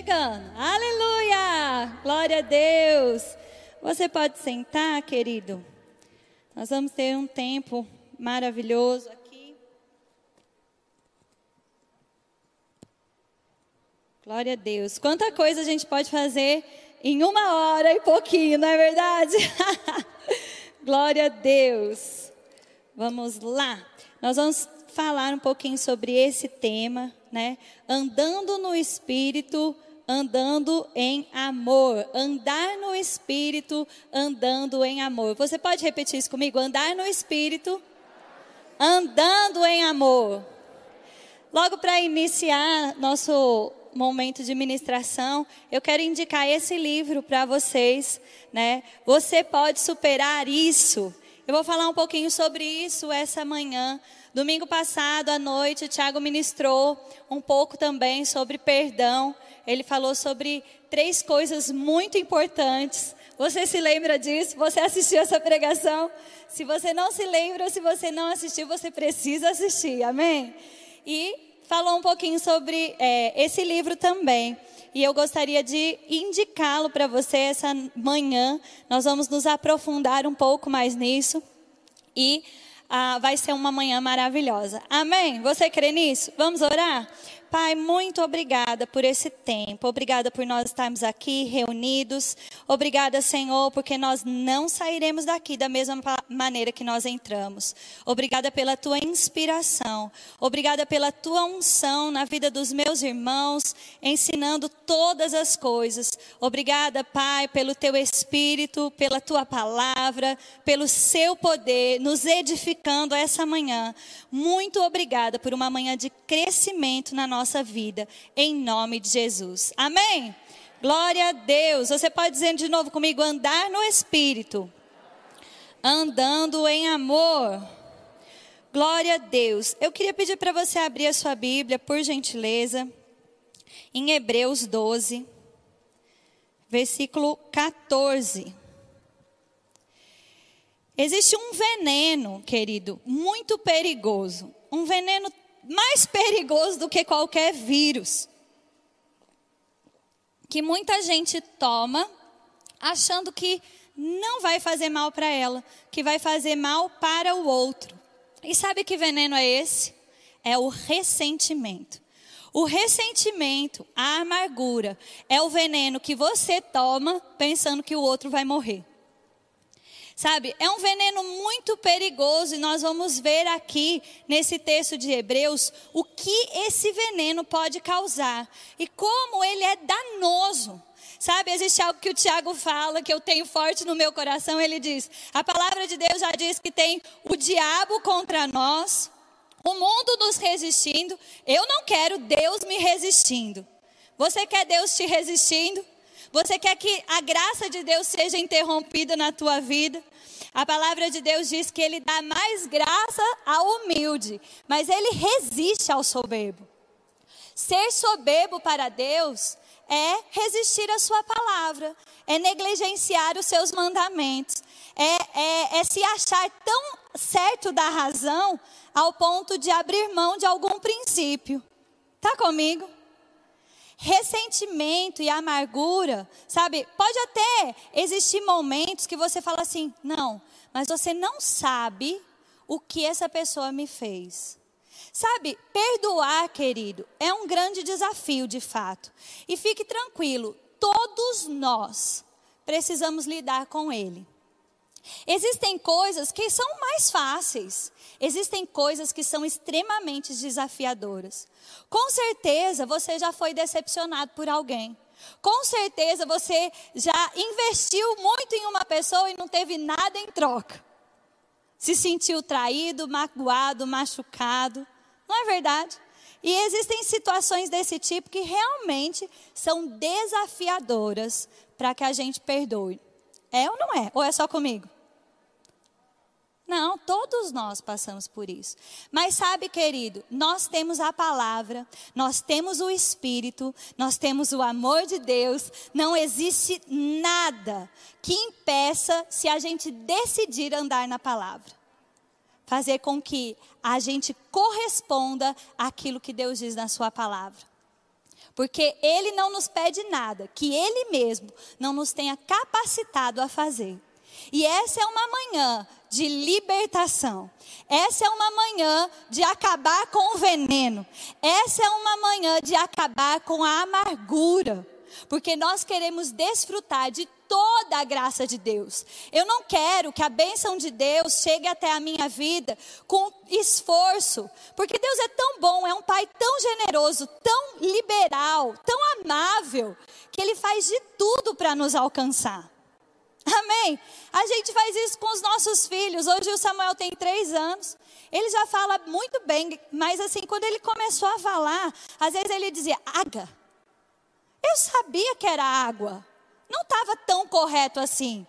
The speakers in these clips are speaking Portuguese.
chegando. Aleluia! Glória a Deus. Você pode sentar, querido. Nós vamos ter um tempo maravilhoso aqui. Glória a Deus. Quanta coisa a gente pode fazer em uma hora e pouquinho, não é verdade? Glória a Deus. Vamos lá. Nós vamos falar um pouquinho sobre esse tema, né? Andando no Espírito, andando em amor. Andar no Espírito, andando em amor. Você pode repetir isso comigo? Andar no Espírito, andando em amor. Logo para iniciar nosso momento de ministração, eu quero indicar esse livro para vocês, né? Você pode superar isso. Eu vou falar um pouquinho sobre isso essa manhã. Domingo passado à noite, o Tiago ministrou um pouco também sobre perdão. Ele falou sobre três coisas muito importantes. Você se lembra disso? Você assistiu essa pregação? Se você não se lembra, se você não assistiu, você precisa assistir. Amém? E falou um pouquinho sobre é, esse livro também. E eu gostaria de indicá-lo para você essa manhã. Nós vamos nos aprofundar um pouco mais nisso. E ah, vai ser uma manhã maravilhosa. Amém? Você crê nisso? Vamos orar? Pai, muito obrigada por esse tempo. Obrigada por nós estarmos aqui reunidos. Obrigada, Senhor, porque nós não sairemos daqui da mesma maneira que nós entramos. Obrigada pela tua inspiração. Obrigada pela tua unção na vida dos meus irmãos, ensinando todas as coisas. Obrigada, Pai, pelo teu espírito, pela tua palavra, pelo seu poder, nos edificando essa manhã. Muito obrigada por uma manhã de crescimento na nossa nossa vida, em nome de Jesus. Amém? Glória a Deus. Você pode dizer de novo comigo: andar no Espírito, andando em amor. Glória a Deus. Eu queria pedir para você abrir a sua Bíblia, por gentileza, em Hebreus 12, versículo 14. Existe um veneno, querido, muito perigoso. Um veneno mais perigoso do que qualquer vírus. Que muita gente toma achando que não vai fazer mal para ela, que vai fazer mal para o outro. E sabe que veneno é esse? É o ressentimento. O ressentimento, a amargura, é o veneno que você toma pensando que o outro vai morrer. Sabe, é um veneno muito perigoso e nós vamos ver aqui nesse texto de Hebreus o que esse veneno pode causar e como ele é danoso. Sabe, existe algo que o Tiago fala, que eu tenho forte no meu coração. Ele diz: a palavra de Deus já diz que tem o diabo contra nós, o mundo nos resistindo. Eu não quero Deus me resistindo. Você quer Deus te resistindo? Você quer que a graça de Deus seja interrompida na tua vida? A palavra de Deus diz que ele dá mais graça ao humilde, mas ele resiste ao soberbo. Ser soberbo para Deus é resistir à sua palavra, é negligenciar os seus mandamentos, é, é, é se achar tão certo da razão ao ponto de abrir mão de algum princípio. Está comigo? Ressentimento e amargura, sabe? Pode até existir momentos que você fala assim: não, mas você não sabe o que essa pessoa me fez. Sabe, perdoar, querido, é um grande desafio de fato. E fique tranquilo, todos nós precisamos lidar com ele. Existem coisas que são mais fáceis, existem coisas que são extremamente desafiadoras. Com certeza você já foi decepcionado por alguém. Com certeza você já investiu muito em uma pessoa e não teve nada em troca. Se sentiu traído, magoado, machucado. Não é verdade? E existem situações desse tipo que realmente são desafiadoras para que a gente perdoe. É ou não é? Ou é só comigo? Não, todos nós passamos por isso. Mas sabe, querido, nós temos a palavra, nós temos o Espírito, nós temos o amor de Deus. Não existe nada que impeça se a gente decidir andar na palavra. Fazer com que a gente corresponda àquilo que Deus diz na Sua palavra. Porque Ele não nos pede nada que Ele mesmo não nos tenha capacitado a fazer. E essa é uma manhã de libertação. Essa é uma manhã de acabar com o veneno. Essa é uma manhã de acabar com a amargura. Porque nós queremos desfrutar de toda a graça de Deus. Eu não quero que a bênção de Deus chegue até a minha vida com esforço, porque Deus é tão bom, é um Pai tão generoso, tão liberal, tão amável, que Ele faz de tudo para nos alcançar. Amém? A gente faz isso com os nossos filhos. Hoje o Samuel tem três anos. Ele já fala muito bem, mas assim, quando ele começou a falar, às vezes ele dizia, água. Eu sabia que era água não estava tão correto assim.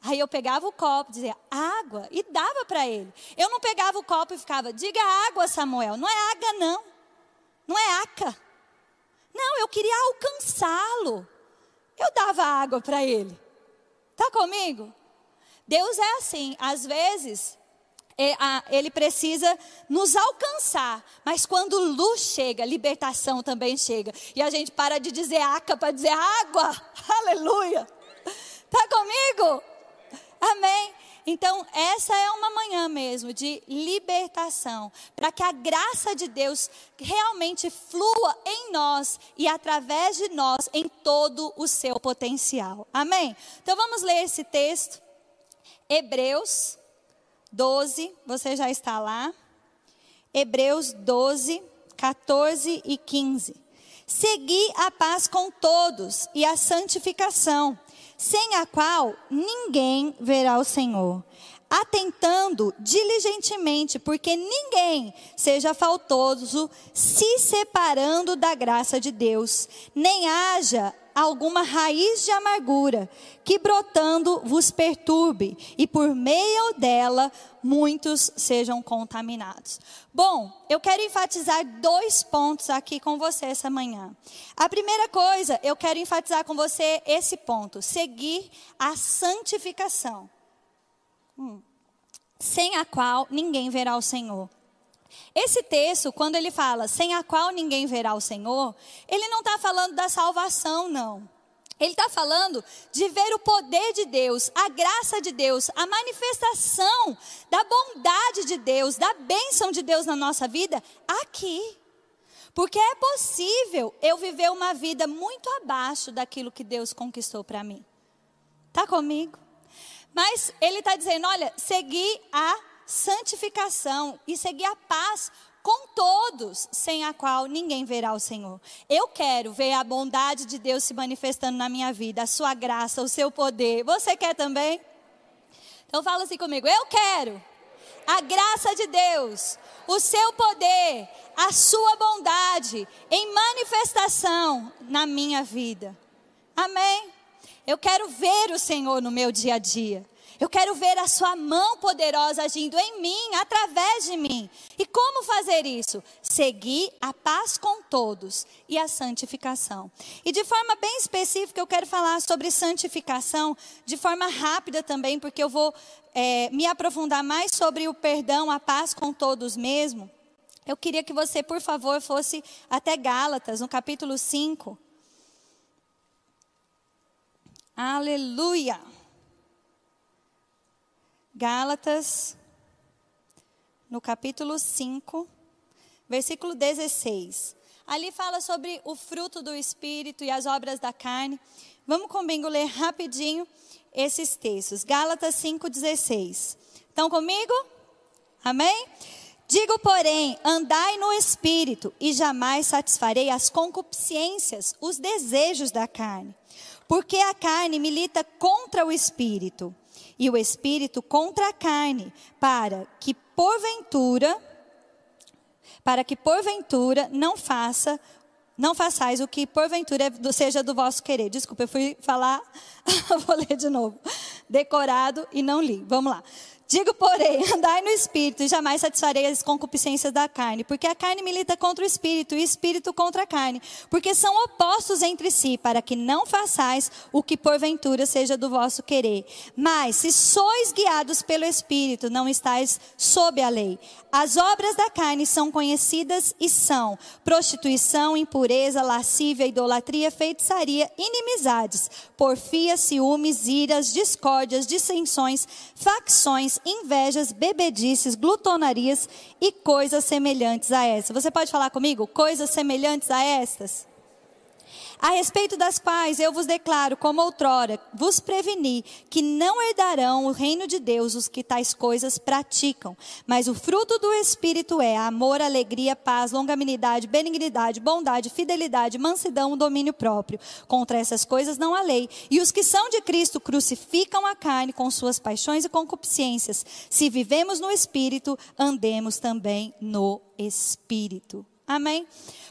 Aí eu pegava o copo, dizia água e dava para ele. Eu não pegava o copo e ficava, diga água, Samuel. Não é água, não. Não é aca. Não, eu queria alcançá-lo. Eu dava água para ele. Tá comigo? Deus é assim. Às vezes, ele precisa nos alcançar. Mas quando luz chega, libertação também chega. E a gente para de dizer aca para dizer água. Aleluia. Está comigo? Amém. Então, essa é uma manhã mesmo de libertação, para que a graça de Deus realmente flua em nós e através de nós em todo o seu potencial. Amém? Então, vamos ler esse texto. Hebreus 12, você já está lá. Hebreus 12, 14 e 15. Segui a paz com todos e a santificação, sem a qual ninguém verá o Senhor. Atentando diligentemente, porque ninguém seja faltoso, se separando da graça de Deus, nem haja alguma raiz de amargura, que brotando vos perturbe, e por meio dela muitos sejam contaminados. Bom, eu quero enfatizar dois pontos aqui com você essa manhã. A primeira coisa, eu quero enfatizar com você esse ponto: seguir a santificação, hum. sem a qual ninguém verá o Senhor. Esse texto, quando ele fala sem a qual ninguém verá o Senhor, ele não está falando da salvação, não. Ele está falando de ver o poder de Deus, a graça de Deus, a manifestação da bondade de Deus, da bênção de Deus na nossa vida aqui. Porque é possível eu viver uma vida muito abaixo daquilo que Deus conquistou para mim. Está comigo? Mas ele está dizendo: olha, seguir a santificação e seguir a paz com todos, sem a qual ninguém verá o Senhor. Eu quero ver a bondade de Deus se manifestando na minha vida, a sua graça, o seu poder. Você quer também? Então fala assim comigo: eu quero a graça de Deus, o seu poder, a sua bondade em manifestação na minha vida. Amém? Eu quero ver o Senhor no meu dia a dia. Eu quero ver a sua mão poderosa agindo em mim, através de mim. E como fazer isso? Seguir a paz com todos e a santificação. E de forma bem específica, eu quero falar sobre santificação, de forma rápida também, porque eu vou é, me aprofundar mais sobre o perdão, a paz com todos mesmo. Eu queria que você, por favor, fosse até Gálatas, no capítulo 5. Aleluia. Gálatas, no capítulo 5, versículo 16. Ali fala sobre o fruto do Espírito e as obras da carne. Vamos comigo ler rapidinho esses textos. Gálatas 5,16. Estão comigo? Amém? Digo, porém, andai no Espírito, e jamais satisfarei as concupiscências, os desejos da carne. Porque a carne milita contra o Espírito e o espírito contra a carne, para que porventura para que porventura não faça não façais o que porventura seja do vosso querer. Desculpa, eu fui falar, vou ler de novo. Decorado e não li. Vamos lá. Digo, porém, andai no espírito e jamais satisfarei as concupiscências da carne, porque a carne milita contra o espírito e o espírito contra a carne, porque são opostos entre si, para que não façais o que porventura seja do vosso querer. Mas se sois guiados pelo espírito, não estáis sob a lei. As obras da carne são conhecidas e são prostituição, impureza, lascívia, idolatria, feitiçaria, inimizades, porfia, ciúmes, iras, discórdias, dissensões, facções, invejas, bebedices, glutonarias e coisas semelhantes a essas. Você pode falar comigo? Coisas semelhantes a estas? A respeito das quais eu vos declaro, como outrora, vos preveni, que não herdarão o reino de Deus os que tais coisas praticam. Mas o fruto do Espírito é amor, alegria, paz, longanimidade, benignidade, bondade, fidelidade, mansidão, domínio próprio. Contra essas coisas não há lei. E os que são de Cristo crucificam a carne com suas paixões e concupiscências. Se vivemos no Espírito, andemos também no Espírito. Amém?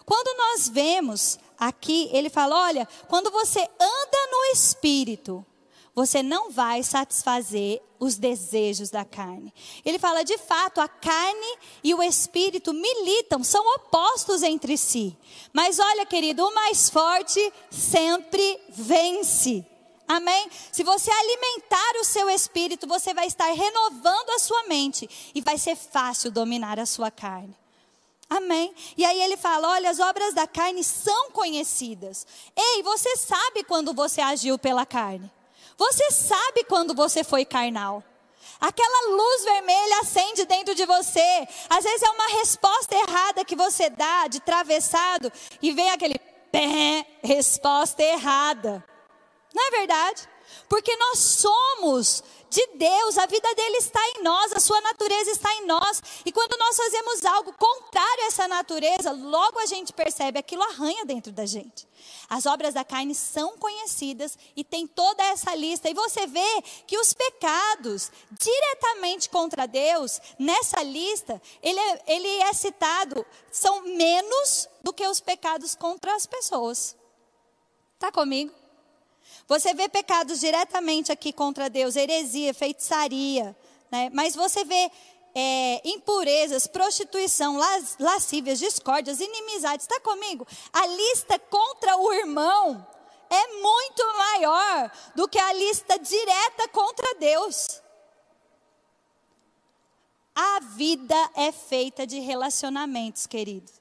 Quando nós vemos aqui, ele fala: olha, quando você anda no espírito, você não vai satisfazer os desejos da carne. Ele fala, de fato, a carne e o espírito militam, são opostos entre si. Mas olha, querido, o mais forte sempre vence. Amém? Se você alimentar o seu espírito, você vai estar renovando a sua mente e vai ser fácil dominar a sua carne. Amém. E aí ele fala: olha, as obras da carne são conhecidas. Ei, você sabe quando você agiu pela carne. Você sabe quando você foi carnal. Aquela luz vermelha acende dentro de você. Às vezes é uma resposta errada que você dá de travessado e vem aquele pé, resposta errada. Não é verdade? Porque nós somos de Deus, a vida dele está em nós, a sua natureza está em nós. E quando nós fazemos algo contrário a essa natureza, logo a gente percebe aquilo arranha dentro da gente. As obras da carne são conhecidas e tem toda essa lista. E você vê que os pecados diretamente contra Deus, nessa lista, ele é, ele é citado, são menos do que os pecados contra as pessoas. Está comigo? Você vê pecados diretamente aqui contra Deus, heresia, feitiçaria, né? mas você vê é, impurezas, prostituição, las, lascívias, discórdias, inimizades. Está comigo? A lista contra o irmão é muito maior do que a lista direta contra Deus. A vida é feita de relacionamentos, queridos.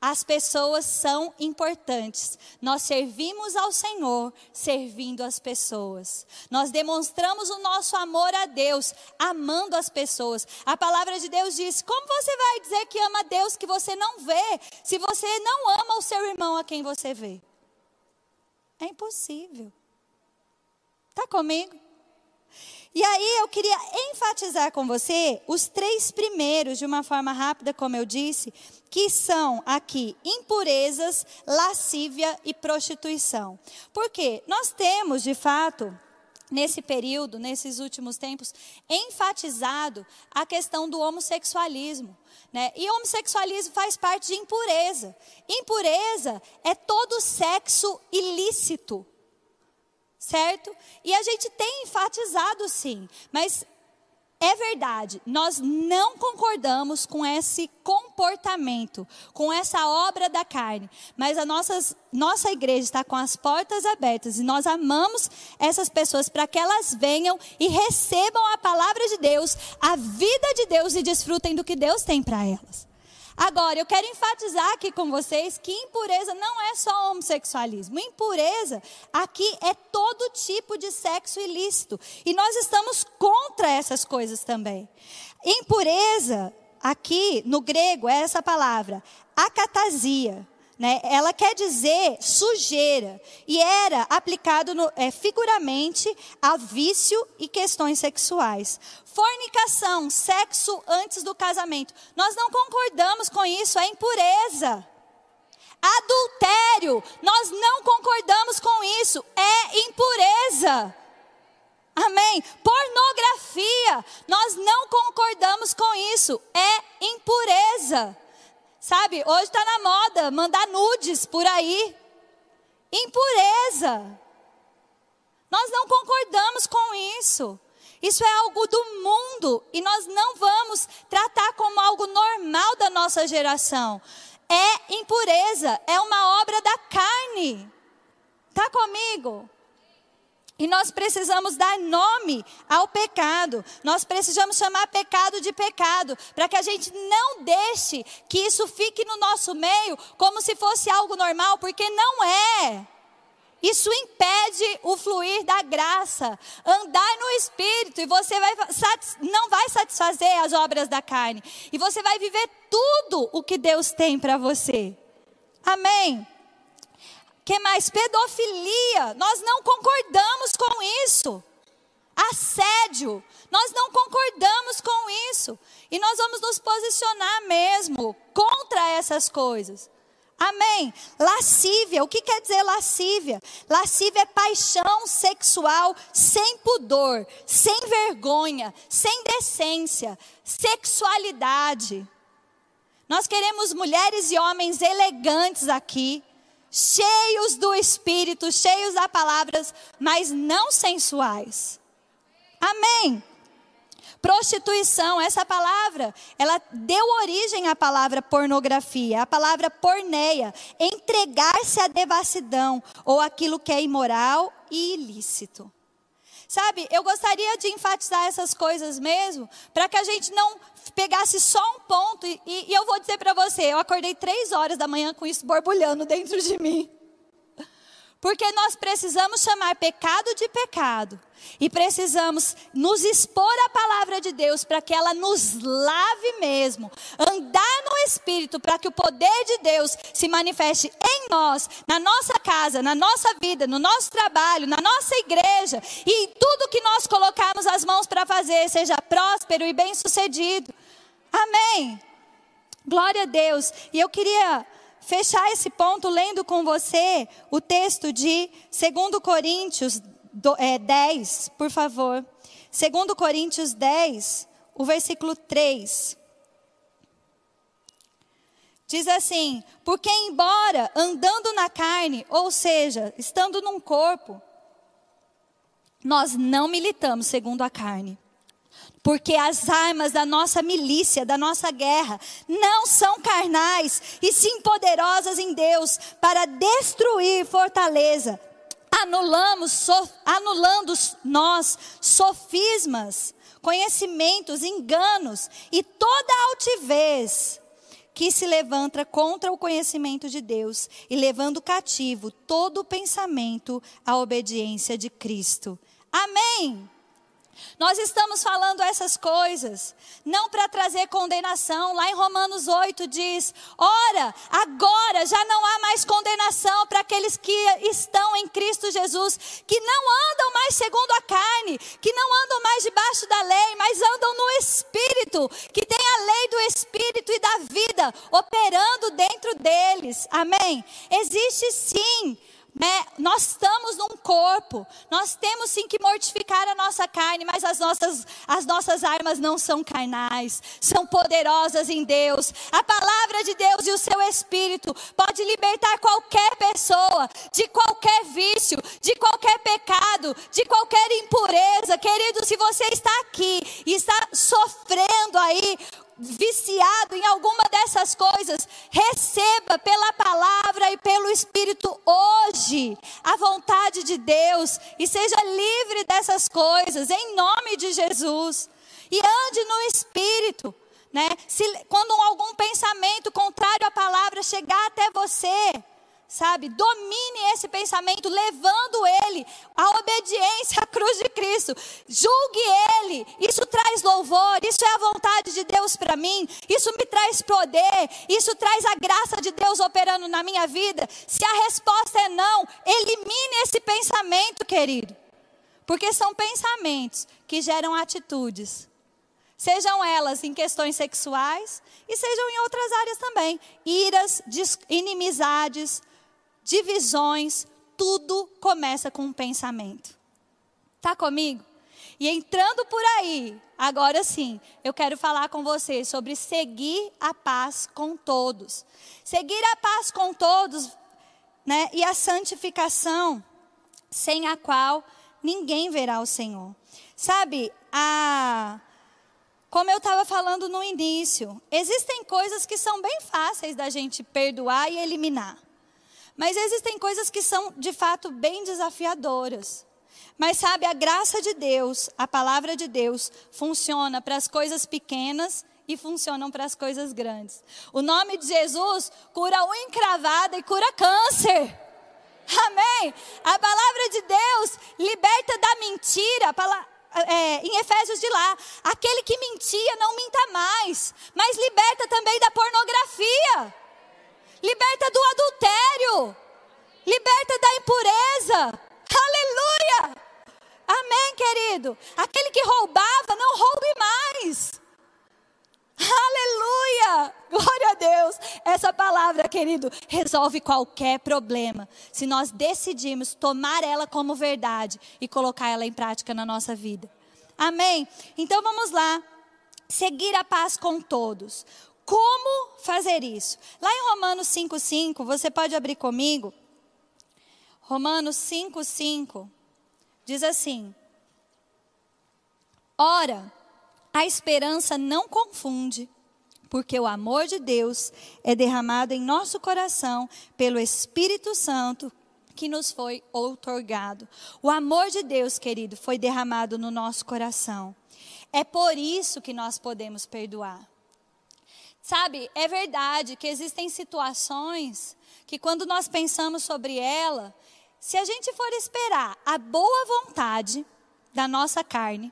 As pessoas são importantes. Nós servimos ao Senhor servindo as pessoas. Nós demonstramos o nosso amor a Deus amando as pessoas. A palavra de Deus diz: Como você vai dizer que ama Deus que você não vê, se você não ama o seu irmão a quem você vê? É impossível. Está comigo? E aí eu queria enfatizar com você os três primeiros, de uma forma rápida, como eu disse, que são aqui impurezas, lascívia e prostituição. Porque nós temos, de fato, nesse período, nesses últimos tempos, enfatizado a questão do homossexualismo. Né? E homossexualismo faz parte de impureza. Impureza é todo sexo ilícito certo? E a gente tem enfatizado sim, mas é verdade, nós não concordamos com esse comportamento, com essa obra da carne, mas a nossas, nossa igreja está com as portas abertas e nós amamos essas pessoas para que elas venham e recebam a palavra de Deus, a vida de Deus e desfrutem do que Deus tem para elas. Agora, eu quero enfatizar aqui com vocês que impureza não é só homossexualismo. Impureza aqui é todo tipo de sexo ilícito. E nós estamos contra essas coisas também. Impureza, aqui no grego, é essa palavra, acatasia. Né? Ela quer dizer sujeira e era aplicado no, é, figuramente a vício e questões sexuais. Fornicação, sexo antes do casamento. Nós não concordamos com isso, é impureza. Adultério, nós não concordamos com isso, é impureza. Amém? Pornografia, nós não concordamos com isso, é impureza. Sabe, hoje está na moda mandar nudes por aí. Impureza. Nós não concordamos com isso. Isso é algo do mundo e nós não vamos tratar como algo normal da nossa geração. É impureza, é uma obra da carne. Tá comigo? E nós precisamos dar nome ao pecado. Nós precisamos chamar pecado de pecado, para que a gente não deixe que isso fique no nosso meio como se fosse algo normal, porque não é. Isso impede o fluir da graça. Andar no espírito e você vai, não vai satisfazer as obras da carne. E você vai viver tudo o que Deus tem para você. Amém que mais? Pedofilia. Nós não concordamos com isso. Assédio. Nós não concordamos com isso. E nós vamos nos posicionar mesmo contra essas coisas. Amém. Lascívia. O que quer dizer lascívia? Lascívia é paixão sexual sem pudor, sem vergonha, sem decência, sexualidade. Nós queremos mulheres e homens elegantes aqui cheios do Espírito, cheios da palavras, mas não sensuais. Amém. Prostituição, essa palavra, ela deu origem à palavra pornografia, a palavra porneia, entregar-se à devassidão ou aquilo que é imoral e ilícito. Sabe, eu gostaria de enfatizar essas coisas mesmo, para que a gente não pegasse só um ponto, e, e eu vou dizer para você, eu acordei três horas da manhã com isso borbulhando dentro de mim. Porque nós precisamos chamar pecado de pecado. E precisamos nos expor à palavra de Deus para que ela nos lave mesmo. Andar no Espírito para que o poder de Deus se manifeste em nós, na nossa casa, na nossa vida, no nosso trabalho, na nossa igreja. E tudo que nós colocarmos as mãos para fazer seja próspero e bem sucedido. Amém. Glória a Deus. E eu queria fechar esse ponto lendo com você o texto de 2 Coríntios é, 10, por favor. 2 Coríntios 10, o versículo 3. Diz assim: Porque, embora andando na carne, ou seja, estando num corpo, nós não militamos segundo a carne porque as armas da nossa milícia, da nossa guerra, não são carnais, e sim poderosas em Deus para destruir fortaleza. Anulamos, so, anulando nós sofismas, conhecimentos, enganos e toda altivez que se levanta contra o conhecimento de Deus e levando cativo todo o pensamento à obediência de Cristo. Amém. Nós estamos falando essas coisas, não para trazer condenação. Lá em Romanos 8 diz: Ora, agora já não há mais condenação para aqueles que estão em Cristo Jesus, que não andam mais segundo a carne, que não andam mais debaixo da lei, mas andam no Espírito, que tem a lei do Espírito e da vida operando dentro deles. Amém? Existe sim né? Nós estamos num corpo, nós temos sim que mortificar a nossa carne, mas as nossas, as nossas armas não são carnais, são poderosas em Deus. A palavra de Deus e o seu Espírito pode libertar qualquer pessoa de qualquer vício, de qualquer pecado, de qualquer impureza. Querido, se você está aqui e está sofrendo aí viciado em alguma dessas coisas, receba pela palavra e pelo Espírito hoje a vontade de Deus e seja livre dessas coisas, em nome de Jesus. E ande no Espírito. Né? Se, quando algum pensamento contrário à palavra chegar até você, sabe? Domine esse pensamento, levando ele à obediência à cruz de Cristo. Julgue ele. Isso traz louvor, isso é a vontade de Deus para mim. Isso me traz poder, isso traz a graça de Deus operando na minha vida. Se a resposta é não, elimine esse pensamento, querido. Porque são pensamentos que geram atitudes. Sejam elas em questões sexuais e sejam em outras áreas também. Iras, inimizades, divisões, tudo começa com um pensamento. Tá comigo? E entrando por aí, agora sim, eu quero falar com você sobre seguir a paz com todos. Seguir a paz com todos, né? E a santificação, sem a qual ninguém verá o Senhor. Sabe, a como eu estava falando no início, existem coisas que são bem fáceis da gente perdoar e eliminar. Mas existem coisas que são, de fato, bem desafiadoras. Mas sabe, a graça de Deus, a palavra de Deus, funciona para as coisas pequenas e funcionam para as coisas grandes. O nome de Jesus cura unha encravada e cura câncer. Amém? A palavra de Deus liberta da mentira. É, em Efésios de lá, aquele que mentia não minta mais, mas liberta também da pornografia, liberta do adultério, liberta da impureza. Aleluia! Amém, querido. Aquele que roubava, não roube mais. Aleluia! Glória a Deus! Essa palavra, querido, resolve qualquer problema. Se nós decidirmos tomar ela como verdade e colocar ela em prática na nossa vida. Amém? Então vamos lá. Seguir a paz com todos. Como fazer isso? Lá em Romanos 5,5, você pode abrir comigo. Romanos 5,5 diz assim: Ora, a esperança não confunde, porque o amor de Deus é derramado em nosso coração pelo Espírito Santo que nos foi outorgado. O amor de Deus, querido, foi derramado no nosso coração. É por isso que nós podemos perdoar. Sabe, é verdade que existem situações que quando nós pensamos sobre ela, se a gente for esperar a boa vontade da nossa carne,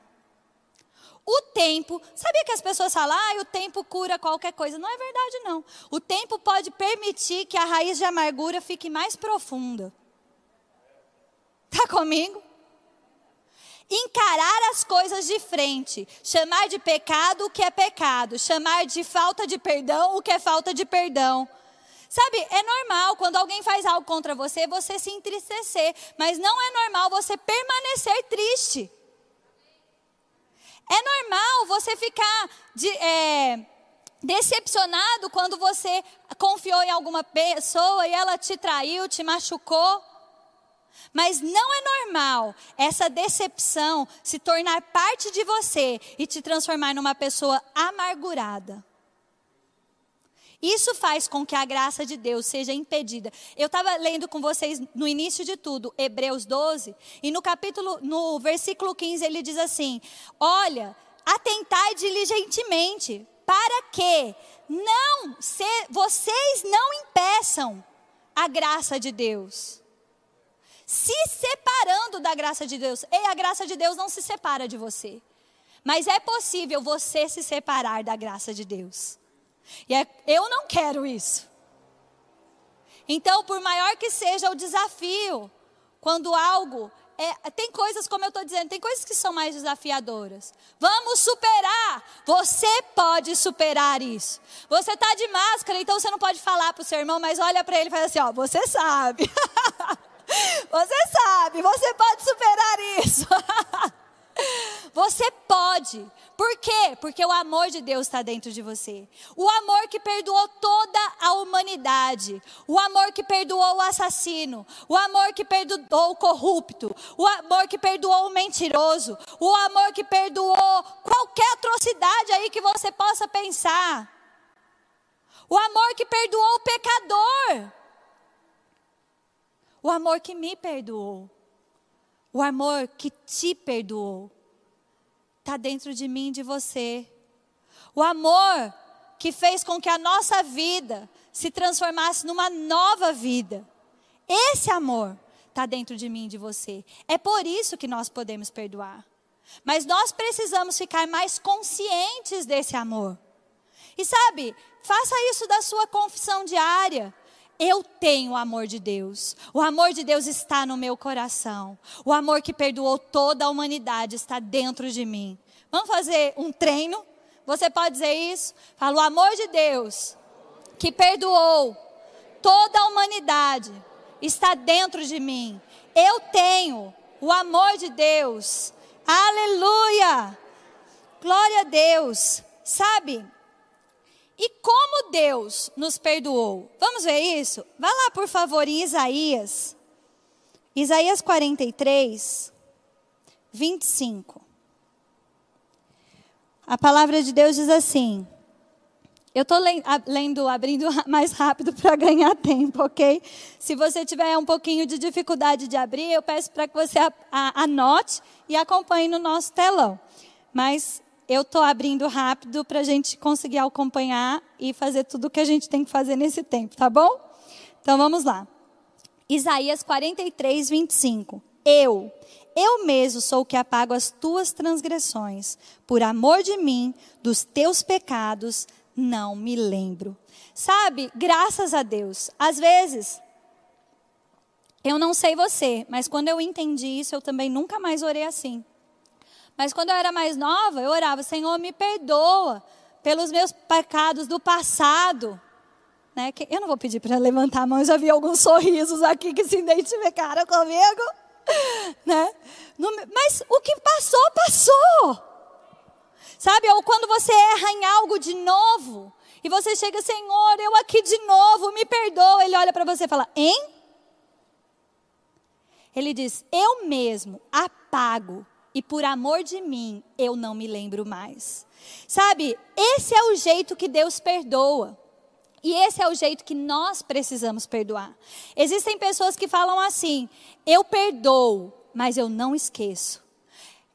o tempo, sabia que as pessoas falam, ah, o tempo cura qualquer coisa. Não é verdade, não. O tempo pode permitir que a raiz de amargura fique mais profunda. Está comigo? Encarar as coisas de frente, chamar de pecado o que é pecado, chamar de falta de perdão o que é falta de perdão. Sabe, é normal quando alguém faz algo contra você, você se entristecer, mas não é normal você permanecer triste. É normal você ficar de, é, decepcionado quando você confiou em alguma pessoa e ela te traiu, te machucou. Mas não é normal essa decepção se tornar parte de você e te transformar numa pessoa amargurada. Isso faz com que a graça de Deus seja impedida. Eu estava lendo com vocês no início de tudo, Hebreus 12, e no capítulo, no versículo 15, ele diz assim: Olha, atentai diligentemente, para que não se, vocês não impeçam a graça de Deus. Se separando da graça de Deus. E a graça de Deus não se separa de você. Mas é possível você se separar da graça de Deus. E é, eu não quero isso. Então, por maior que seja o desafio, quando algo é, tem coisas, como eu estou dizendo, tem coisas que são mais desafiadoras. Vamos superar. Você pode superar isso. Você está de máscara, então você não pode falar para o seu irmão, mas olha para ele e faz assim: ó, você sabe. você sabe, você pode superar isso. Você pode. Por quê? Porque o amor de Deus está dentro de você. O amor que perdoou toda a humanidade. O amor que perdoou o assassino. O amor que perdoou o corrupto. O amor que perdoou o mentiroso. O amor que perdoou qualquer atrocidade aí que você possa pensar. O amor que perdoou o pecador. O amor que me perdoou. O amor que te perdoou está dentro de mim e de você. O amor que fez com que a nossa vida se transformasse numa nova vida. Esse amor está dentro de mim e de você. É por isso que nós podemos perdoar. Mas nós precisamos ficar mais conscientes desse amor. E sabe, faça isso da sua confissão diária. Eu tenho o amor de Deus. O amor de Deus está no meu coração. O amor que perdoou toda a humanidade está dentro de mim. Vamos fazer um treino? Você pode dizer isso? Fala, o amor de Deus que perdoou toda a humanidade está dentro de mim. Eu tenho o amor de Deus. Aleluia! Glória a Deus. Sabe? E como Deus nos perdoou? Vamos ver isso? Vá lá, por favor, em Isaías. Isaías 43, 25. A palavra de Deus diz assim. Eu estou lendo, abrindo mais rápido para ganhar tempo, ok? Se você tiver um pouquinho de dificuldade de abrir, eu peço para que você anote e acompanhe no nosso telão. Mas eu estou abrindo rápido para a gente conseguir acompanhar e fazer tudo o que a gente tem que fazer nesse tempo, tá bom? Então vamos lá. Isaías 43, 25. Eu, eu mesmo sou o que apago as tuas transgressões. Por amor de mim, dos teus pecados, não me lembro. Sabe, graças a Deus, às vezes, eu não sei você, mas quando eu entendi isso, eu também nunca mais orei assim. Mas quando eu era mais nova, eu orava, Senhor, me perdoa pelos meus pecados do passado. Né? Eu não vou pedir para levantar a mão, já vi alguns sorrisos aqui que se identificaram comigo. Né? Mas o que passou, passou. Sabe, ou quando você erra em algo de novo, e você chega, Senhor, eu aqui de novo, me perdoa. Ele olha para você e fala, hein? Ele diz, eu mesmo apago, e por amor de mim, eu não me lembro mais. Sabe, esse é o jeito que Deus perdoa. E esse é o jeito que nós precisamos perdoar. Existem pessoas que falam assim: eu perdoo, mas eu não esqueço.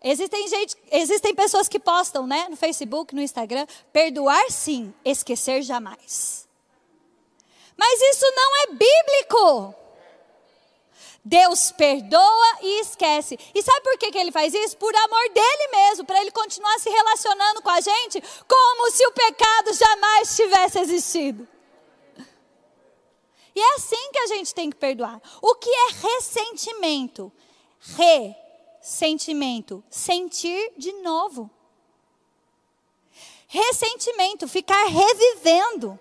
Existem, gente, existem pessoas que postam né, no Facebook, no Instagram, perdoar sim, esquecer jamais. Mas isso não é bíblico. Deus perdoa e esquece. E sabe por que, que ele faz isso? Por amor dele mesmo, para ele continuar se relacionando com a gente como se o pecado jamais tivesse existido. E é assim que a gente tem que perdoar. O que é ressentimento? Re sentimento, sentir de novo. Ressentimento, ficar revivendo.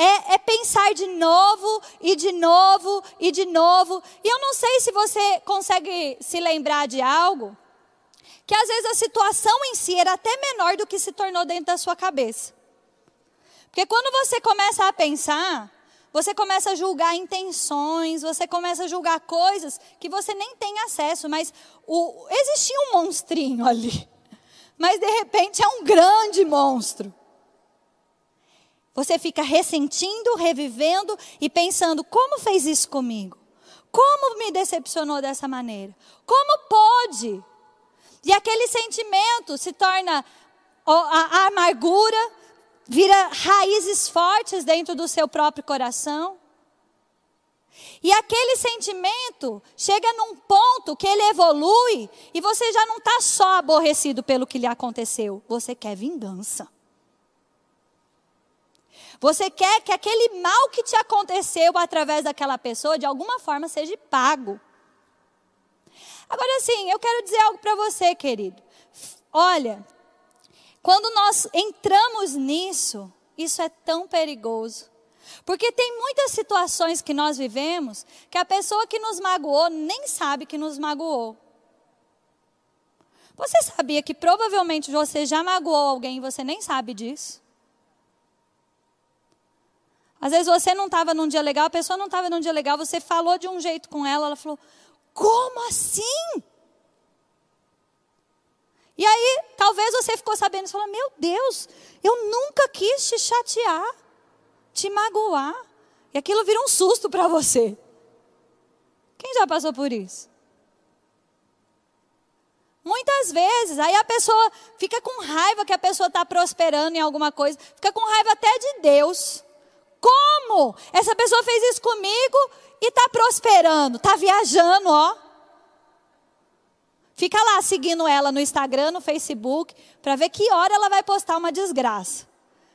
É, é, pensar de novo e de novo e de novo. E eu não sei se você consegue se lembrar de algo que às vezes a situação em si era até menor do que se tornou dentro da sua cabeça. Porque quando você começa a pensar, você começa a julgar intenções, você começa a julgar coisas que você nem tem acesso, mas o, existia um monstrinho ali. Mas de repente é um grande monstro. Você fica ressentindo, revivendo e pensando: como fez isso comigo? Como me decepcionou dessa maneira? Como pode? E aquele sentimento se torna a amargura, vira raízes fortes dentro do seu próprio coração. E aquele sentimento chega num ponto que ele evolui e você já não está só aborrecido pelo que lhe aconteceu, você quer vingança. Você quer que aquele mal que te aconteceu através daquela pessoa, de alguma forma, seja pago. Agora, sim, eu quero dizer algo para você, querido. Olha, quando nós entramos nisso, isso é tão perigoso. Porque tem muitas situações que nós vivemos que a pessoa que nos magoou nem sabe que nos magoou. Você sabia que provavelmente você já magoou alguém e você nem sabe disso? Às vezes você não estava num dia legal, a pessoa não estava num dia legal, você falou de um jeito com ela, ela falou: Como assim? E aí, talvez você ficou sabendo e falou: Meu Deus, eu nunca quis te chatear, te magoar. E aquilo vira um susto para você. Quem já passou por isso? Muitas vezes, aí a pessoa fica com raiva que a pessoa está prosperando em alguma coisa, fica com raiva até de Deus. Como? Essa pessoa fez isso comigo e está prosperando, está viajando, ó. Fica lá seguindo ela no Instagram, no Facebook, para ver que hora ela vai postar uma desgraça.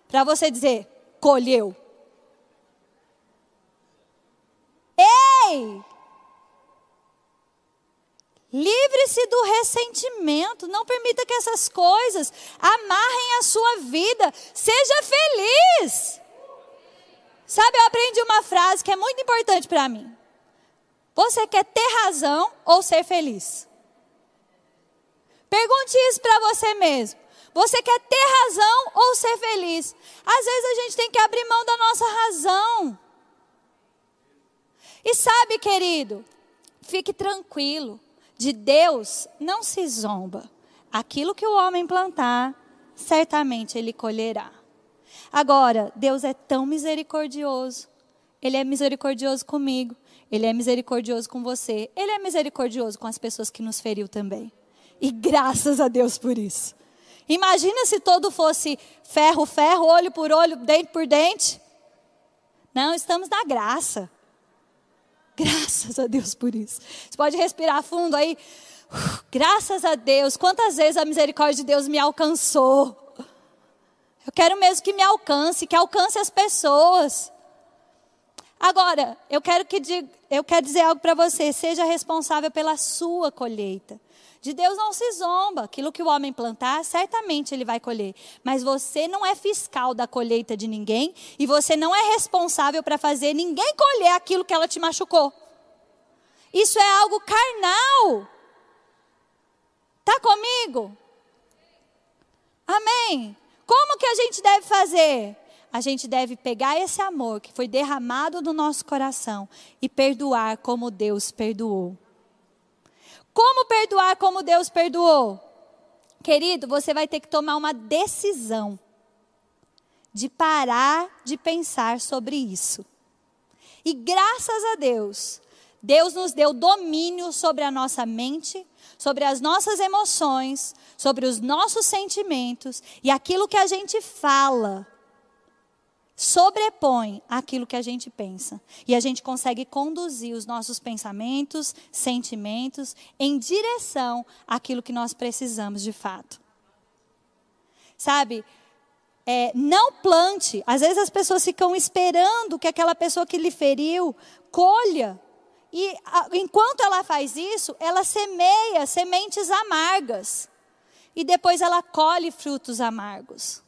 Para você dizer, colheu. Ei! Livre-se do ressentimento. Não permita que essas coisas amarrem a sua vida. Seja feliz. Sabe, eu aprendi uma frase que é muito importante para mim. Você quer ter razão ou ser feliz? Pergunte isso para você mesmo. Você quer ter razão ou ser feliz? Às vezes a gente tem que abrir mão da nossa razão. E sabe, querido, fique tranquilo. De Deus não se zomba. Aquilo que o homem plantar, certamente ele colherá. Agora, Deus é tão misericordioso. Ele é misericordioso comigo. Ele é misericordioso com você. Ele é misericordioso com as pessoas que nos feriu também. E graças a Deus por isso. Imagina se todo fosse ferro, ferro, olho por olho, dente por dente. Não, estamos na graça. Graças a Deus por isso. Você pode respirar fundo aí. Graças a Deus. Quantas vezes a misericórdia de Deus me alcançou? Eu quero mesmo que me alcance, que alcance as pessoas. Agora, eu quero, que diga, eu quero dizer algo para você. Seja responsável pela sua colheita. De Deus não se zomba. Aquilo que o homem plantar, certamente ele vai colher. Mas você não é fiscal da colheita de ninguém e você não é responsável para fazer ninguém colher aquilo que ela te machucou. Isso é algo carnal. Tá comigo? Amém. Como que a gente deve fazer? A gente deve pegar esse amor que foi derramado no nosso coração e perdoar como Deus perdoou. Como perdoar como Deus perdoou? Querido, você vai ter que tomar uma decisão de parar de pensar sobre isso. E graças a Deus, Deus nos deu domínio sobre a nossa mente, sobre as nossas emoções, sobre os nossos sentimentos e aquilo que a gente fala sobrepõe aquilo que a gente pensa. E a gente consegue conduzir os nossos pensamentos, sentimentos em direção àquilo que nós precisamos de fato. Sabe? É, não plante. Às vezes as pessoas ficam esperando que aquela pessoa que lhe feriu colha. E enquanto ela faz isso, ela semeia sementes amargas. E depois ela colhe frutos amargos.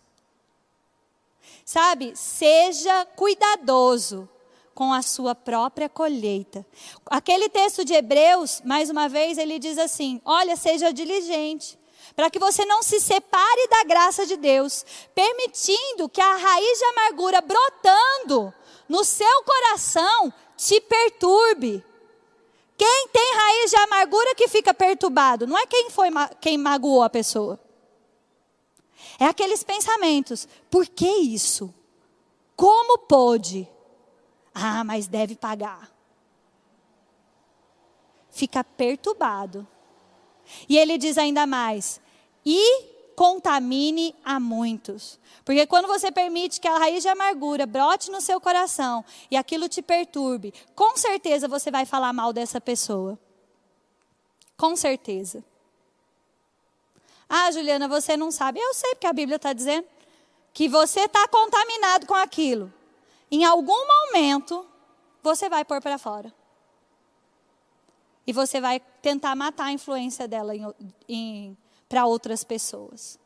Sabe, seja cuidadoso com a sua própria colheita. Aquele texto de Hebreus, mais uma vez, ele diz assim: Olha, seja diligente, para que você não se separe da graça de Deus, permitindo que a raiz de amargura brotando no seu coração te perturbe. Quem tem raiz de amargura que fica perturbado, não é quem foi quem magoou a pessoa. É aqueles pensamentos. Por que isso? Como pôde? Ah, mas deve pagar. Fica perturbado. E ele diz ainda mais: e contamine a muitos. Porque quando você permite que a raiz de amargura brote no seu coração e aquilo te perturbe, com certeza você vai falar mal dessa pessoa. Com certeza. Ah, Juliana, você não sabe. Eu sei, porque a Bíblia está dizendo que você está contaminado com aquilo. Em algum momento, você vai pôr para fora. E você vai tentar matar a influência dela para outras pessoas.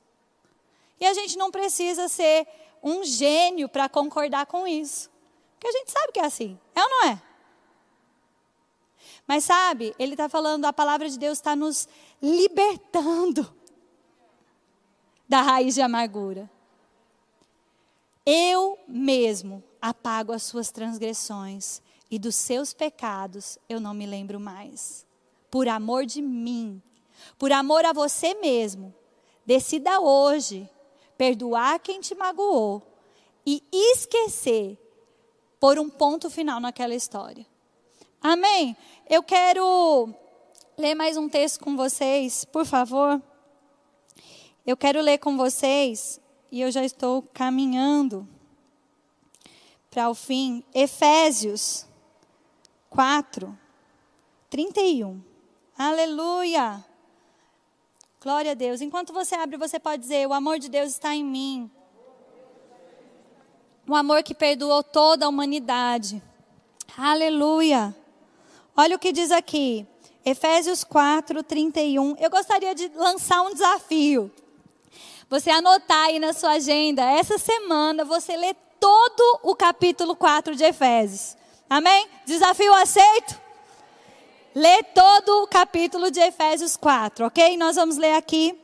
E a gente não precisa ser um gênio para concordar com isso. Porque a gente sabe que é assim. É ou não é? Mas sabe, ele está falando, a palavra de Deus está nos libertando da raiz de amargura. Eu mesmo apago as suas transgressões e dos seus pecados eu não me lembro mais. Por amor de mim, por amor a você mesmo, decida hoje perdoar quem te magoou e esquecer por um ponto final naquela história. Amém? Eu quero ler mais um texto com vocês, por favor. Eu quero ler com vocês, e eu já estou caminhando para o fim, Efésios 4, 31. Aleluia! Glória a Deus. Enquanto você abre, você pode dizer: O amor de Deus está em mim. O amor que perdoou toda a humanidade. Aleluia. Olha o que diz aqui. Efésios 4, 31. Eu gostaria de lançar um desafio você anotar aí na sua agenda, essa semana você lê todo o capítulo 4 de Efésios. Amém? Desafio aceito? Lê todo o capítulo de Efésios 4, ok? Nós vamos ler aqui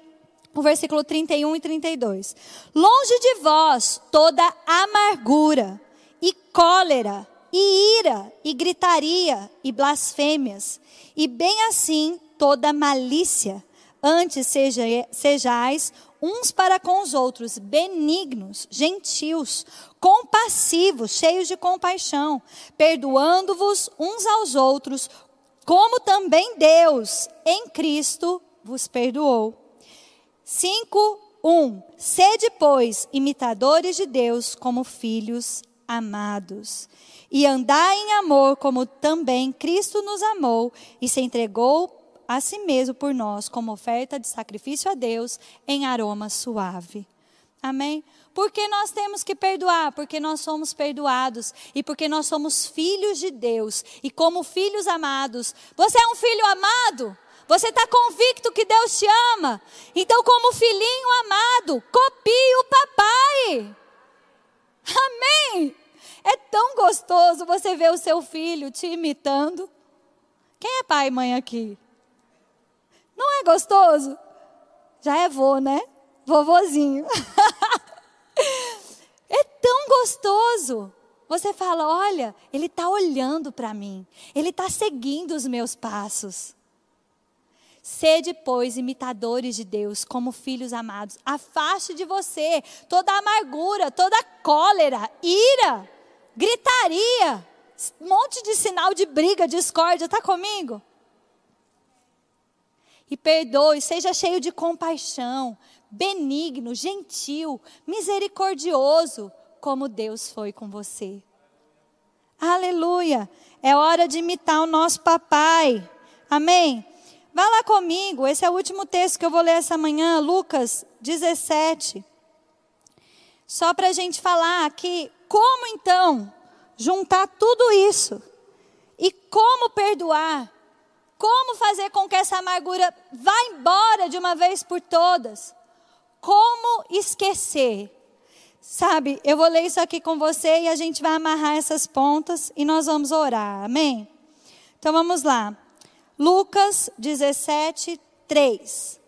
o versículo 31 e 32. Longe de vós toda amargura e cólera e ira e gritaria e blasfêmias, e bem assim toda malícia. Antes seja, sejais uns para com os outros benignos, gentios, compassivos, cheios de compaixão, perdoando-vos uns aos outros, como também Deus em Cristo vos perdoou. 5, 1. Sede, pois, imitadores de Deus como filhos amados. E andai em amor, como também Cristo nos amou e se entregou a si mesmo por nós, como oferta de sacrifício a Deus em aroma suave. Amém? Porque nós temos que perdoar, porque nós somos perdoados e porque nós somos filhos de Deus. E como filhos amados, você é um filho amado? Você está convicto que Deus te ama? Então, como filhinho amado, copie o papai. Amém? É tão gostoso você ver o seu filho te imitando. Quem é pai e mãe aqui? Não é gostoso? Já é vô, né? Vovozinho. gostoso. Você fala: olha, ele está olhando para mim, ele está seguindo os meus passos. Sede, pois, imitadores de Deus, como filhos amados. Afaste de você toda amargura, toda cólera, ira, gritaria, um monte de sinal de briga, discórdia. Está comigo? e perdoe, seja cheio de compaixão, benigno, gentil, misericordioso, como Deus foi com você. Aleluia! É hora de imitar o nosso papai. Amém? Vá lá comigo, esse é o último texto que eu vou ler essa manhã, Lucas 17. Só para a gente falar aqui, como então juntar tudo isso e como perdoar como fazer com que essa amargura vá embora de uma vez por todas? Como esquecer? Sabe, eu vou ler isso aqui com você e a gente vai amarrar essas pontas e nós vamos orar, amém? Então vamos lá. Lucas 17, 3.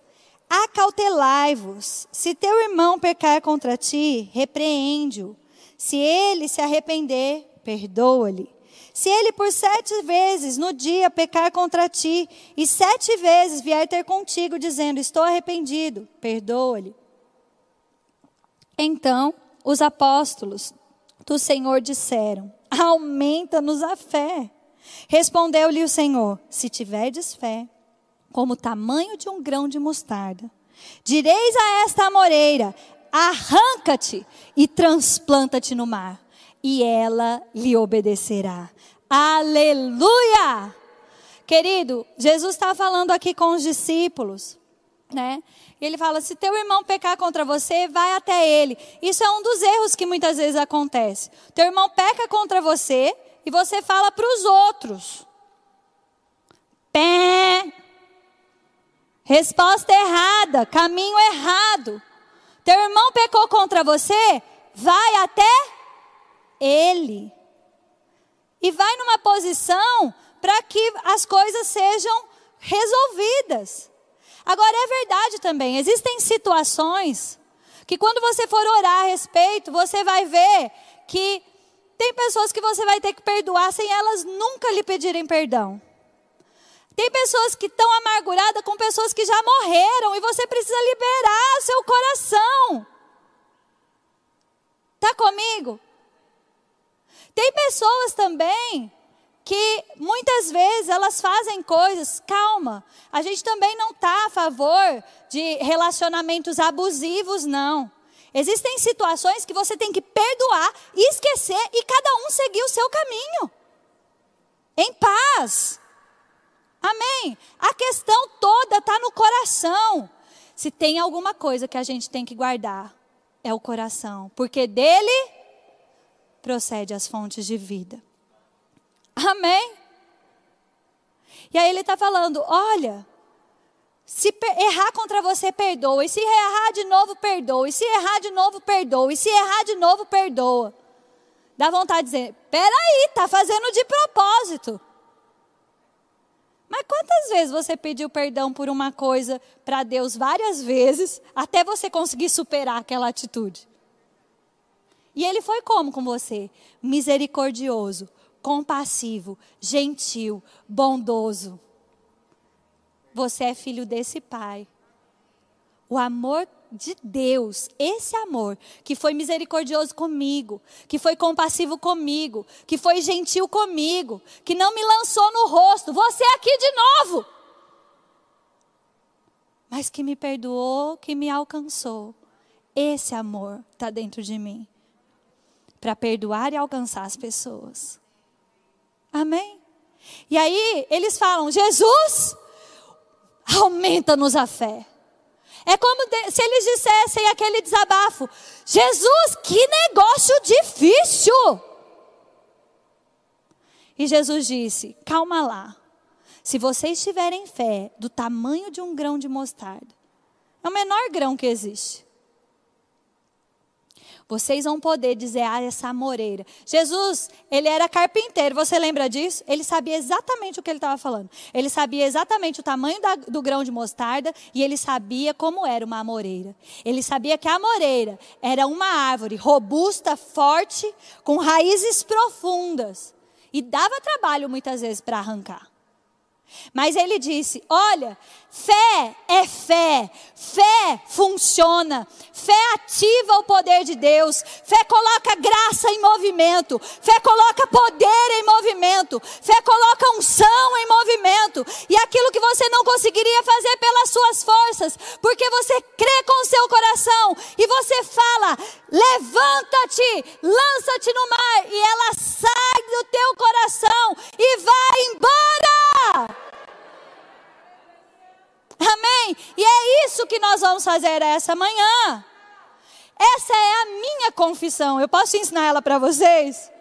Acautelai-vos, se teu irmão pecar contra ti, repreende-o. Se ele se arrepender, perdoa-lhe. Se ele por sete vezes no dia pecar contra ti, e sete vezes vier ter contigo, dizendo: Estou arrependido, perdoa-lhe. Então os apóstolos do Senhor disseram: Aumenta-nos a fé. Respondeu-lhe o Senhor: Se tiverdes fé, como o tamanho de um grão de mostarda, direis a esta amoreira: Arranca-te e transplanta-te no mar, e ela lhe obedecerá. Aleluia! Querido, Jesus está falando aqui com os discípulos, né? E ele fala: se teu irmão pecar contra você, vai até ele. Isso é um dos erros que muitas vezes acontece. Teu irmão peca contra você e você fala para os outros. Pé. Resposta errada, caminho errado. Teu irmão pecou contra você, vai até ele e vai numa posição para que as coisas sejam resolvidas. Agora é verdade também, existem situações que quando você for orar a respeito, você vai ver que tem pessoas que você vai ter que perdoar sem elas nunca lhe pedirem perdão. Tem pessoas que estão amarguradas com pessoas que já morreram e você precisa liberar seu coração. Tá comigo? Tem pessoas também que muitas vezes elas fazem coisas, calma, a gente também não está a favor de relacionamentos abusivos, não. Existem situações que você tem que perdoar, esquecer e cada um seguir o seu caminho. Em paz. Amém? A questão toda está no coração. Se tem alguma coisa que a gente tem que guardar, é o coração. Porque dele procede as fontes de vida. Amém? E aí ele está falando: olha, se errar contra você, perdoa. E se errar de novo, perdoa. E se errar de novo, perdoa. E se errar de novo, perdoa. Dá vontade de dizer: peraí, está fazendo de propósito. Mas quantas vezes você pediu perdão por uma coisa para Deus várias vezes, até você conseguir superar aquela atitude? E ele foi como com você? Misericordioso, compassivo, gentil, bondoso. Você é filho desse pai. O amor de Deus, esse amor que foi misericordioso comigo, que foi compassivo comigo, que foi gentil comigo, que não me lançou no rosto, você aqui de novo, mas que me perdoou, que me alcançou. Esse amor está dentro de mim para perdoar e alcançar as pessoas. Amém? E aí eles falam: Jesus, aumenta-nos a fé. É como se eles dissessem aquele desabafo: Jesus, que negócio difícil. E Jesus disse: calma lá. Se vocês tiverem fé do tamanho de um grão de mostarda, é o menor grão que existe. Vocês vão poder dizer a ah, essa amoreira. Jesus, ele era carpinteiro, você lembra disso? Ele sabia exatamente o que ele estava falando. Ele sabia exatamente o tamanho da, do grão de mostarda e ele sabia como era uma amoreira. Ele sabia que a amoreira era uma árvore robusta, forte, com raízes profundas. E dava trabalho muitas vezes para arrancar. Mas ele disse: Olha, fé é fé, fé funciona, fé ativa o poder de Deus, fé coloca graça em movimento, fé coloca poder em movimento, fé coloca unção em movimento, e aquilo que você não conseguiria fazer pelas suas forças, porque você crê com o seu coração e você fala: Levanta-te, lança-te no mar, e ela sai do teu coração e vai embora. Amém? E é isso que nós vamos fazer essa manhã. Essa é a minha confissão. Eu posso ensinar ela para vocês?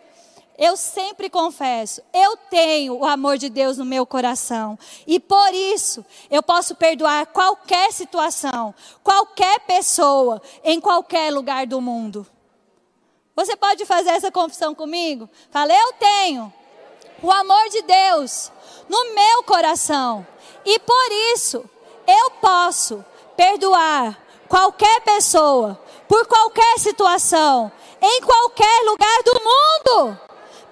Eu sempre confesso, eu tenho o amor de Deus no meu coração. E por isso, eu posso perdoar qualquer situação, qualquer pessoa, em qualquer lugar do mundo. Você pode fazer essa confissão comigo? Fala, eu tenho o amor de Deus no meu coração. E por isso, eu posso perdoar qualquer pessoa, por qualquer situação, em qualquer lugar do mundo.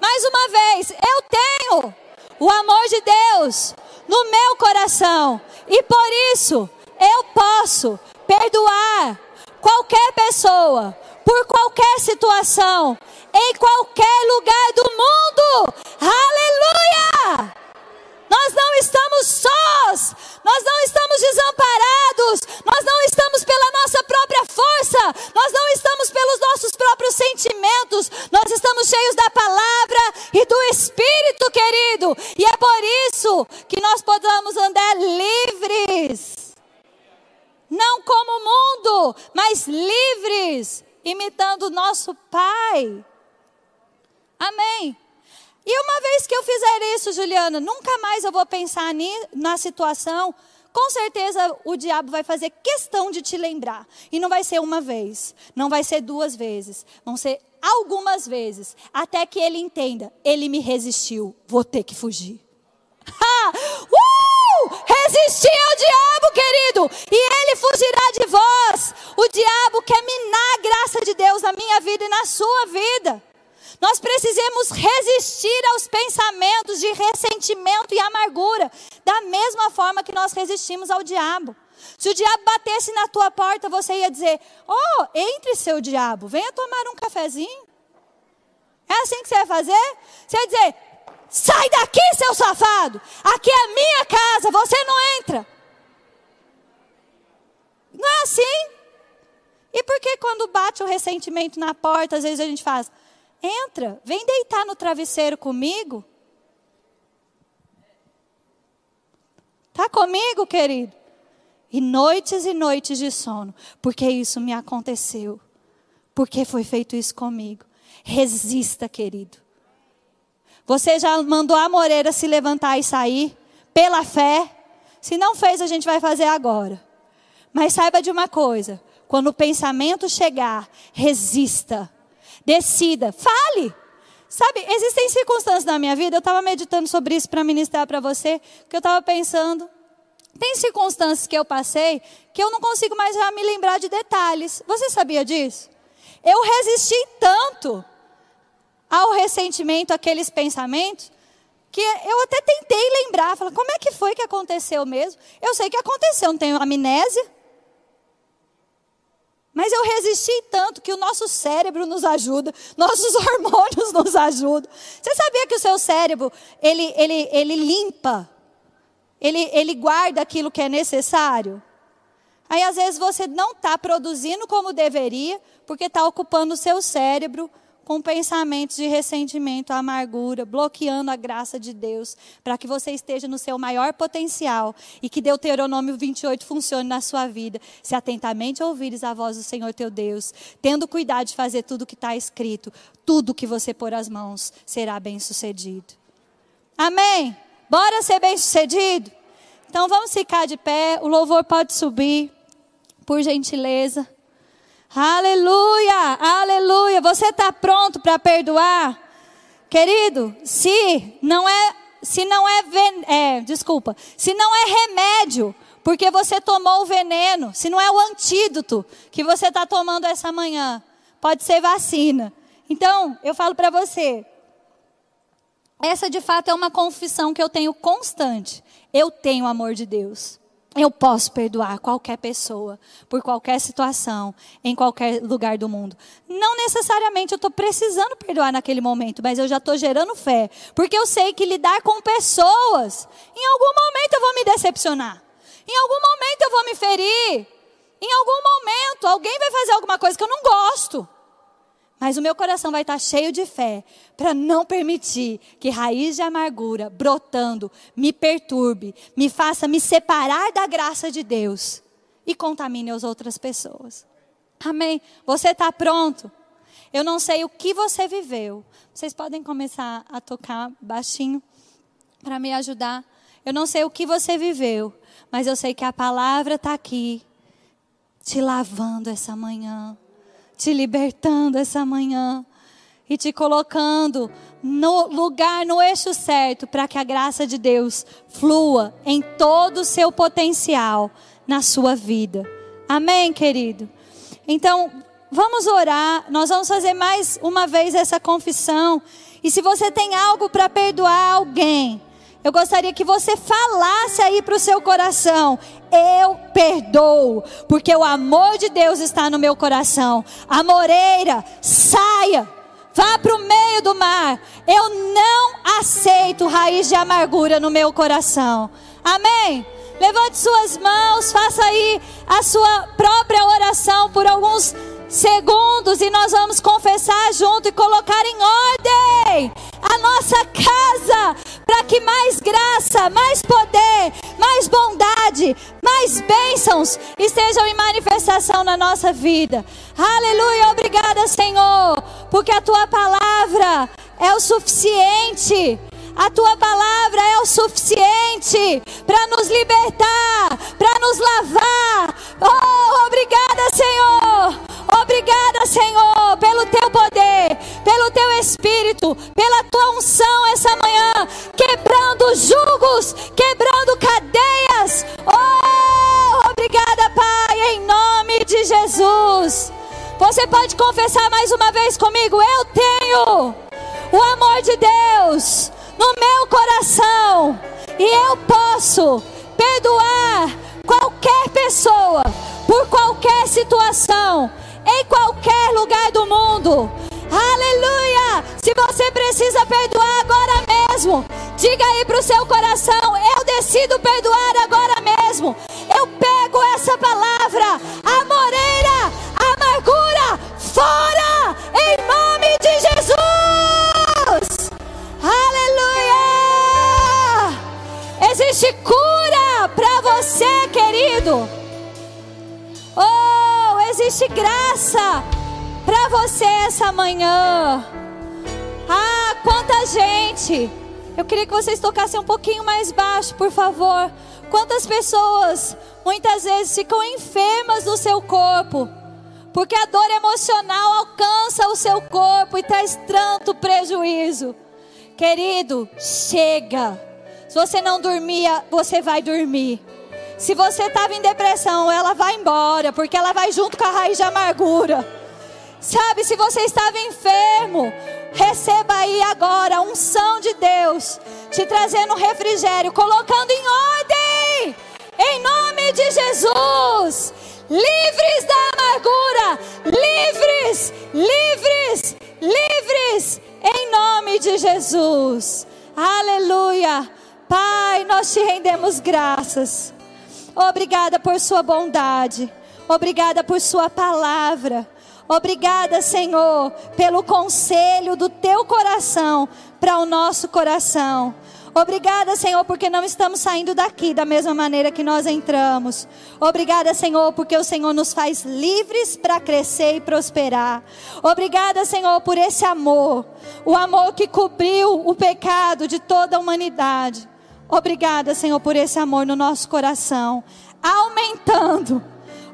Mais uma vez, eu tenho o amor de Deus no meu coração e por isso eu posso perdoar qualquer pessoa, por qualquer situação, em qualquer lugar do mundo. Aleluia! Nós não estamos sós, nós não estamos desamparados, nós não estamos pela nossa própria força, nós não estamos pelos nossos próprios sentimentos, nós estamos cheios da palavra e do Espírito, querido, e é por isso que nós podemos andar livres. Não como o mundo, mas livres, imitando o nosso Pai. Amém. E uma vez que eu fizer isso, Juliana, nunca mais eu vou pensar na situação. Com certeza o diabo vai fazer questão de te lembrar. E não vai ser uma vez, não vai ser duas vezes, vão ser algumas vezes, até que ele entenda: ele me resistiu, vou ter que fugir. Uh! Resistir ao diabo, querido, e ele fugirá de vós. O diabo quer minar a graça de Deus na minha vida e na sua vida. Nós precisamos resistir aos pensamentos de ressentimento e amargura, da mesma forma que nós resistimos ao diabo. Se o diabo batesse na tua porta, você ia dizer: Oh, entre seu diabo, venha tomar um cafezinho. É assim que você vai fazer? Você vai dizer: Sai daqui, seu safado! Aqui é a minha casa, você não entra. Não é assim? E por que quando bate o ressentimento na porta, às vezes a gente faz: Entra, vem deitar no travesseiro comigo. Tá comigo, querido? E noites e noites de sono, porque isso me aconteceu. Porque foi feito isso comigo. Resista, querido. Você já mandou a Moreira se levantar e sair pela fé? Se não fez, a gente vai fazer agora. Mas saiba de uma coisa: quando o pensamento chegar, resista. Decida, fale. Sabe, existem circunstâncias na minha vida, eu estava meditando sobre isso para ministrar para você, que eu estava pensando. Tem circunstâncias que eu passei que eu não consigo mais já me lembrar de detalhes. Você sabia disso? Eu resisti tanto ao ressentimento, aqueles pensamentos, que eu até tentei lembrar, falar, como é que foi que aconteceu mesmo? Eu sei que aconteceu, não tenho amnésia. Mas eu resisti tanto que o nosso cérebro nos ajuda, nossos hormônios nos ajudam. Você sabia que o seu cérebro, ele, ele, ele limpa, ele, ele guarda aquilo que é necessário? Aí às vezes você não está produzindo como deveria, porque está ocupando o seu cérebro com pensamentos de ressentimento, amargura, bloqueando a graça de Deus, para que você esteja no seu maior potencial e que Deuteronômio 28 funcione na sua vida. Se atentamente ouvires a voz do Senhor teu Deus, tendo cuidado de fazer tudo o que está escrito, tudo que você pôr as mãos será bem sucedido. Amém? Bora ser bem sucedido? Então vamos ficar de pé, o louvor pode subir, por gentileza. Aleluia, aleluia. Você está pronto para perdoar? Querido, se não é, se não é, é, desculpa, se não é remédio, porque você tomou o veneno, se não é o antídoto que você está tomando essa manhã, pode ser vacina. Então, eu falo para você, essa de fato é uma confissão que eu tenho constante. Eu tenho amor de Deus. Eu posso perdoar qualquer pessoa, por qualquer situação, em qualquer lugar do mundo. Não necessariamente eu estou precisando perdoar naquele momento, mas eu já estou gerando fé. Porque eu sei que lidar com pessoas, em algum momento eu vou me decepcionar. Em algum momento eu vou me ferir. Em algum momento alguém vai fazer alguma coisa que eu não gosto. Mas o meu coração vai estar cheio de fé para não permitir que raiz de amargura brotando me perturbe, me faça me separar da graça de Deus e contamine as outras pessoas. Amém? Você está pronto? Eu não sei o que você viveu. Vocês podem começar a tocar baixinho para me ajudar. Eu não sei o que você viveu, mas eu sei que a palavra está aqui, te lavando essa manhã te libertando essa manhã e te colocando no lugar, no eixo certo, para que a graça de Deus flua em todo o seu potencial na sua vida. Amém, querido? Então, vamos orar. Nós vamos fazer mais uma vez essa confissão. E se você tem algo para perdoar alguém, eu gostaria que você falasse aí para o seu coração: Eu perdoo, porque o amor de Deus está no meu coração. A moreira, saia, vá para o meio do mar. Eu não aceito raiz de amargura no meu coração. Amém? Levante suas mãos, faça aí a sua própria oração por alguns segundos e nós vamos confessar junto e colocar em ordem a nossa casa para que mais graça, mais poder, mais bondade, mais bênçãos estejam em manifestação na nossa vida. Aleluia, obrigada, Senhor, porque a tua palavra é o suficiente. A tua palavra é o suficiente para nos libertar, para nos lavar. Oh, obrigada, Senhor. Obrigada, Senhor, pelo teu poder, pelo teu espírito, pela tua unção essa manhã, quebrando julgos, quebrando cadeias. Oh, obrigada, Pai, em nome de Jesus. Você pode confessar mais uma vez comigo? Eu tenho o amor de Deus no meu coração e eu posso perdoar qualquer pessoa por qualquer situação em qualquer lugar do mundo. Aleluia! Se você precisa perdoar agora mesmo, diga aí para o seu coração: Eu decido perdoar agora mesmo. Eu pego essa palavra, amoreira, amargura, fora, em nome de Jesus. Aleluia! Existe cura para você, querido. Oh! Existe graça para você essa manhã. Ah, quanta gente! Eu queria que vocês tocassem um pouquinho mais baixo, por favor. Quantas pessoas muitas vezes ficam enfermas do seu corpo, porque a dor emocional alcança o seu corpo e traz tanto prejuízo. Querido, chega. Se você não dormia, você vai dormir. Se você estava em depressão, ela vai embora, porque ela vai junto com a raiz de amargura. Sabe, se você estava enfermo, receba aí agora a unção de Deus, te trazendo refrigério, colocando em ordem, em nome de Jesus. livres da amargura, livres, livres, livres, em nome de Jesus. Aleluia. Pai, nós te rendemos graças. Obrigada por Sua bondade. Obrigada por Sua palavra. Obrigada, Senhor, pelo conselho do Teu coração para o nosso coração. Obrigada, Senhor, porque não estamos saindo daqui da mesma maneira que nós entramos. Obrigada, Senhor, porque o Senhor nos faz livres para crescer e prosperar. Obrigada, Senhor, por esse amor, o amor que cobriu o pecado de toda a humanidade. Obrigada, Senhor, por esse amor no nosso coração, aumentando.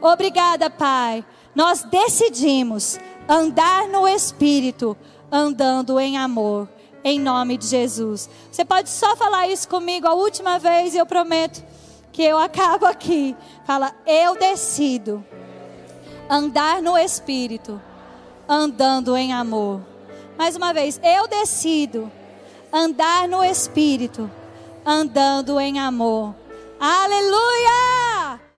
Obrigada, Pai. Nós decidimos andar no Espírito, andando em amor em nome de Jesus. Você pode só falar isso comigo a última vez e eu prometo que eu acabo aqui. Fala, eu decido andar no Espírito, andando em amor. Mais uma vez, eu decido andar no Espírito, andando em amor. Aleluia!